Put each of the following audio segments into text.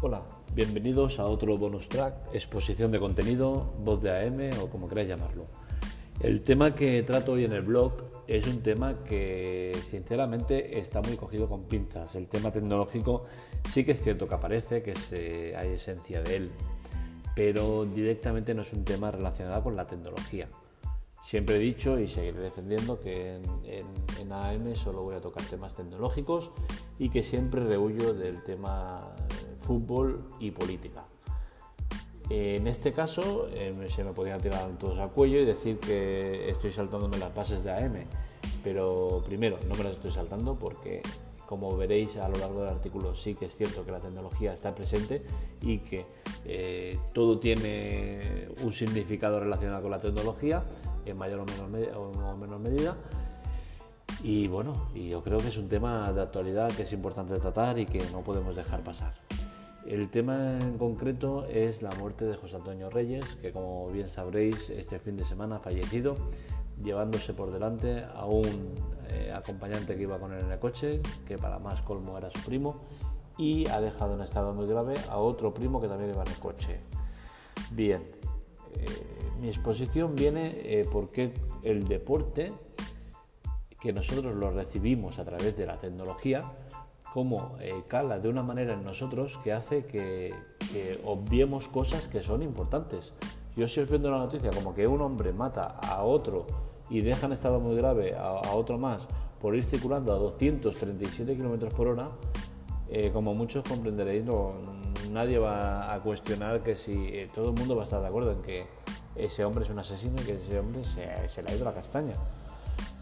Hola, bienvenidos a otro bonus track, exposición de contenido, voz de AM o como queráis llamarlo. El tema que trato hoy en el blog es un tema que sinceramente está muy cogido con pinzas. El tema tecnológico sí que es cierto que aparece, que hay esencia de él, pero directamente no es un tema relacionado con la tecnología. Siempre he dicho y seguiré defendiendo que en, AM solo voy a tocar temas tecnológicos y que siempre rehuyo del tema fútbol y política. En este caso eh, se me podrían tirar todos al cuello y decir que estoy saltándome las bases de AM, pero primero no me las estoy saltando porque como veréis a lo largo del artículo sí que es cierto que la tecnología está presente y que eh, todo tiene un significado relacionado con la tecnología en mayor o menor, medida. Y bueno, y yo creo que es un tema de actualidad que es importante tratar y que no podemos dejar pasar. El tema en concreto es la muerte de José Antonio Reyes, que como bien sabréis este fin de semana ha fallecido, llevándose por delante a un eh, acompañante que iba con él en el coche, que para más colmo era su primo, y ha dejado en estado muy grave a otro primo que también iba en el coche. Bien, eh, mi exposición viene eh, porque el deporte, que nosotros lo recibimos a través de la tecnología, como eh, cala de una manera en nosotros que hace que, obviemos cosas que son importantes. Yo si os viendo la noticia como que un hombre mata a otro y deja en estado muy grave a, otro más por ir circulando a 237 km por hora, eh, como muchos comprenderéis, no, nadie va a cuestionar que si todo el mundo va a estar de acuerdo en que ese hombre es un asesino y que ese hombre se, le ha ido la castaña.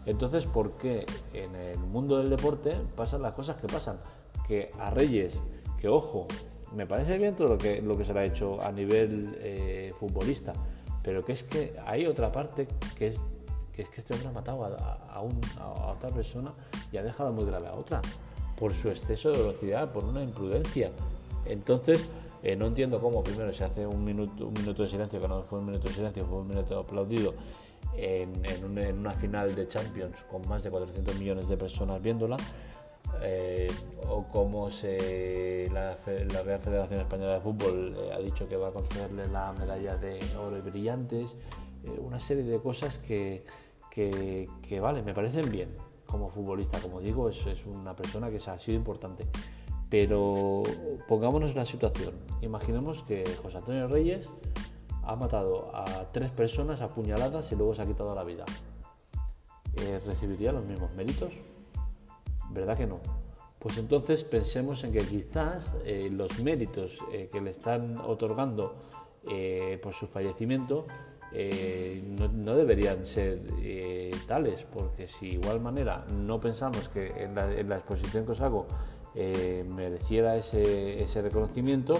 Entonces, ¿por qué en el mundo del deporte pasan las cosas que pasan? Que a Reyes, que ojo, me parece bien todo lo que, lo que se le ha hecho a nivel eh, futbolista, pero que es que hay otra parte que es que, es que este hombre ha matado a, otra persona y ha dejado muy grave a otra por su exceso de velocidad, por una imprudencia. Entonces, eh, no entiendo cómo primero se hace un minuto, un minuto de silencio, que no fue un minuto de silencio, fue un minuto aplaudido en, una final de Champions con más de 400 millones de personas viéndola, eh, o cómo se, la, Real Federación Española de Fútbol eh, ha dicho que va a concederle la medalla de oro y brillantes, una serie de cosas que, que, vale, me parecen bien como futbolista, como digo, es, es una persona que ha sido importante pero pongámonos en la situación. Imaginemos que José Antonio Reyes ha matado a tres personas apuñaladas y luego se ha quitado la vida. Eh, ¿Recibiría los mismos méritos? ¿Verdad que no? Pues entonces pensemos en que quizás eh, los méritos eh, que le están otorgando por su fallecimiento no, deberían ser tales, porque si de igual manera no pensamos que en la, exposición que os hago mereciera ese, reconocimiento,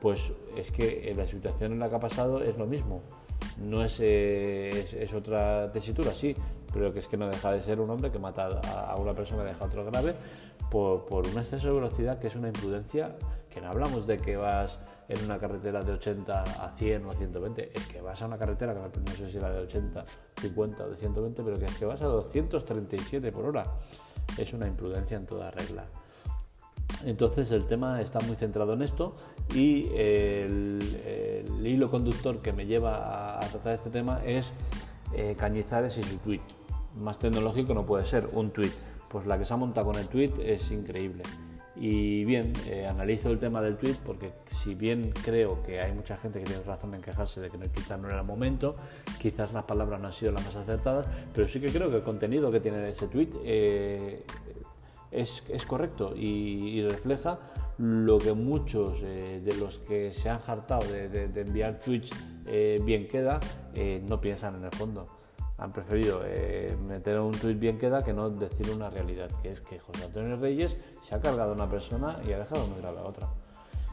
pues es que la situación en la que ha pasado es lo mismo. No es, eh, es, otra tesitura, sí, pero que es que no deja de ser un hombre que mata a, una persona y deja a otro grave por, por un exceso de velocidad que es una imprudencia, que no hablamos de que vas en una carretera de 80 a 100 o a 120, es que vas a una carretera no sé si era de 80, 50 o de 120, pero que es que vas a 237 por hora. Es una imprudencia en toda regla. Entonces el tema está muy centrado en esto y el, hilo conductor que me lleva a, tratar este tema es eh, Cañizares y su tweet. Más tecnológico no puede ser un tweet. Pues la que se ha montado con el tweet es increíble. Y bien, eh, analizo el tema del tweet porque si bien creo que hay mucha gente que tiene razón en quejarse de que no, quizás no era el momento, quizás las palabras no han sido las más acertadas, pero sí que creo que el contenido que tiene ese tweet eh, es, correcto y, refleja lo que muchos eh, de los que se han hartado de, enviar tweets eh, bien queda eh, no piensan en el fondo. Han preferido meter un tweet bien queda que no decir una realidad, que es que José Antonio Reyes se ha cargado a una persona y ha dejado muy grave a otra.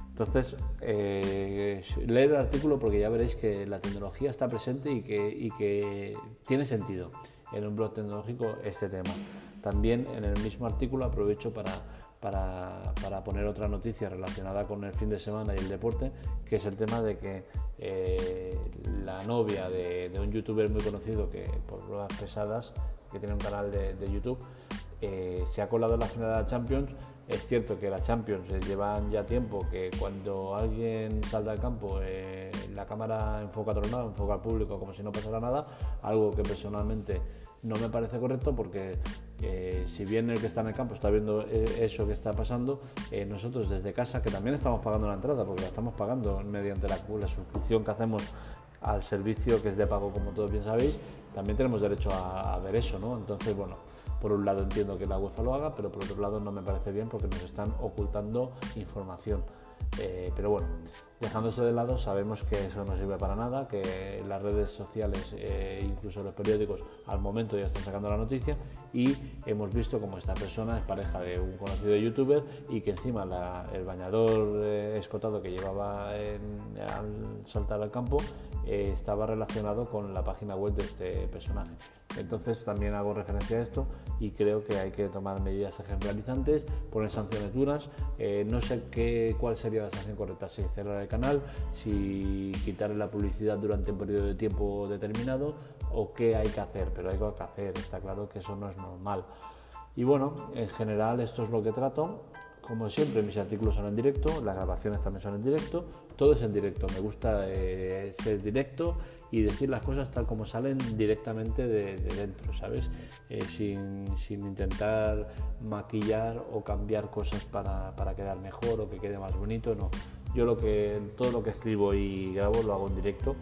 Entonces, leer el artículo porque ya veréis que la tecnología está presente y que, y que tiene sentido en un blog tecnológico este tema. También en el mismo artículo aprovecho para, para, poner otra noticia relacionada con el fin de semana y el deporte, que es el tema de que eh, la novia de, un youtuber muy conocido que por pruebas pesadas, que tiene un canal de, YouTube, eh, se ha colado en la final de la Champions Es cierto que la Champions eh, llevan ya tiempo que cuando alguien salta al campo, eh, la cámara enfoca a otro lado, enfoca al público como si no pasara nada, algo que personalmente no me parece correcto porque eh, si bien el que está en el campo está viendo eso que está pasando, nosotros desde casa, que también estamos pagando la entrada, porque la estamos pagando mediante la, la suscripción que hacemos al servicio que es de pago, como todos bien sabéis, también tenemos derecho a, a ver eso, ¿no? Entonces, bueno, por un lado entiendo que la UEFA lo haga, pero por otro lado no me parece bien porque nos están ocultando información. Eh, pero bueno, dejándose de lado, sabemos que eso no sirve para nada, que las redes sociales, e incluso los periódicos, al momento ya están sacando la noticia y hemos visto como esta persona es pareja de un conocido youtuber y que encima el bañador eh, escotado que llevaba al saltar al campo estaba relacionado con la página web de este personaje. Entonces también hago referencia a esto y creo que hay que tomar medidas ejemplarizantes, poner sanciones duras. no sé qué, cuál sería la sanción correcta, si cerrar el canal, si quitarle la publicidad durante un periodo de tiempo determinado o qué hay que hacer, pero hay que hacer, está claro que eso no es normal. Y bueno, en general esto es lo que trato. Como siempre, mis artículos son en directo, las grabaciones también son en directo, todo es en directo. Me gusta eh, ser directo y decir las cosas tal como salen directamente de, dentro, ¿sabes? Eh, sin, intentar maquillar o cambiar cosas para, para, quedar mejor o que quede más bonito, no. Yo lo que, todo lo que escribo y grabo lo hago en directo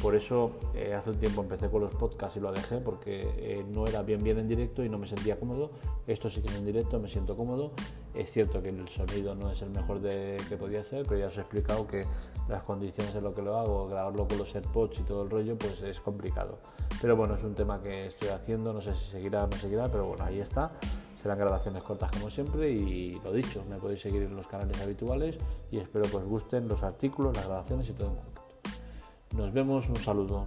por eso eh, hace un tiempo empecé con los podcasts y lo dejé porque eh, no era bien bien en directo y no me sentía cómodo. Esto sí que es en directo, me siento cómodo. Es cierto que el sonido no es el mejor de, que podía ser, pero ya os he explicado que las condiciones en lo que lo hago, grabarlo con los AirPods y todo el rollo, pues es complicado. Pero bueno, es un tema que estoy haciendo, no sé si seguirá o no seguirá, pero bueno, ahí está. Serán grabaciones cortas como siempre y lo dicho, me podéis seguir en los canales habituales y espero que os gusten los artículos, las grabaciones y todo en nos vemos, un saludo.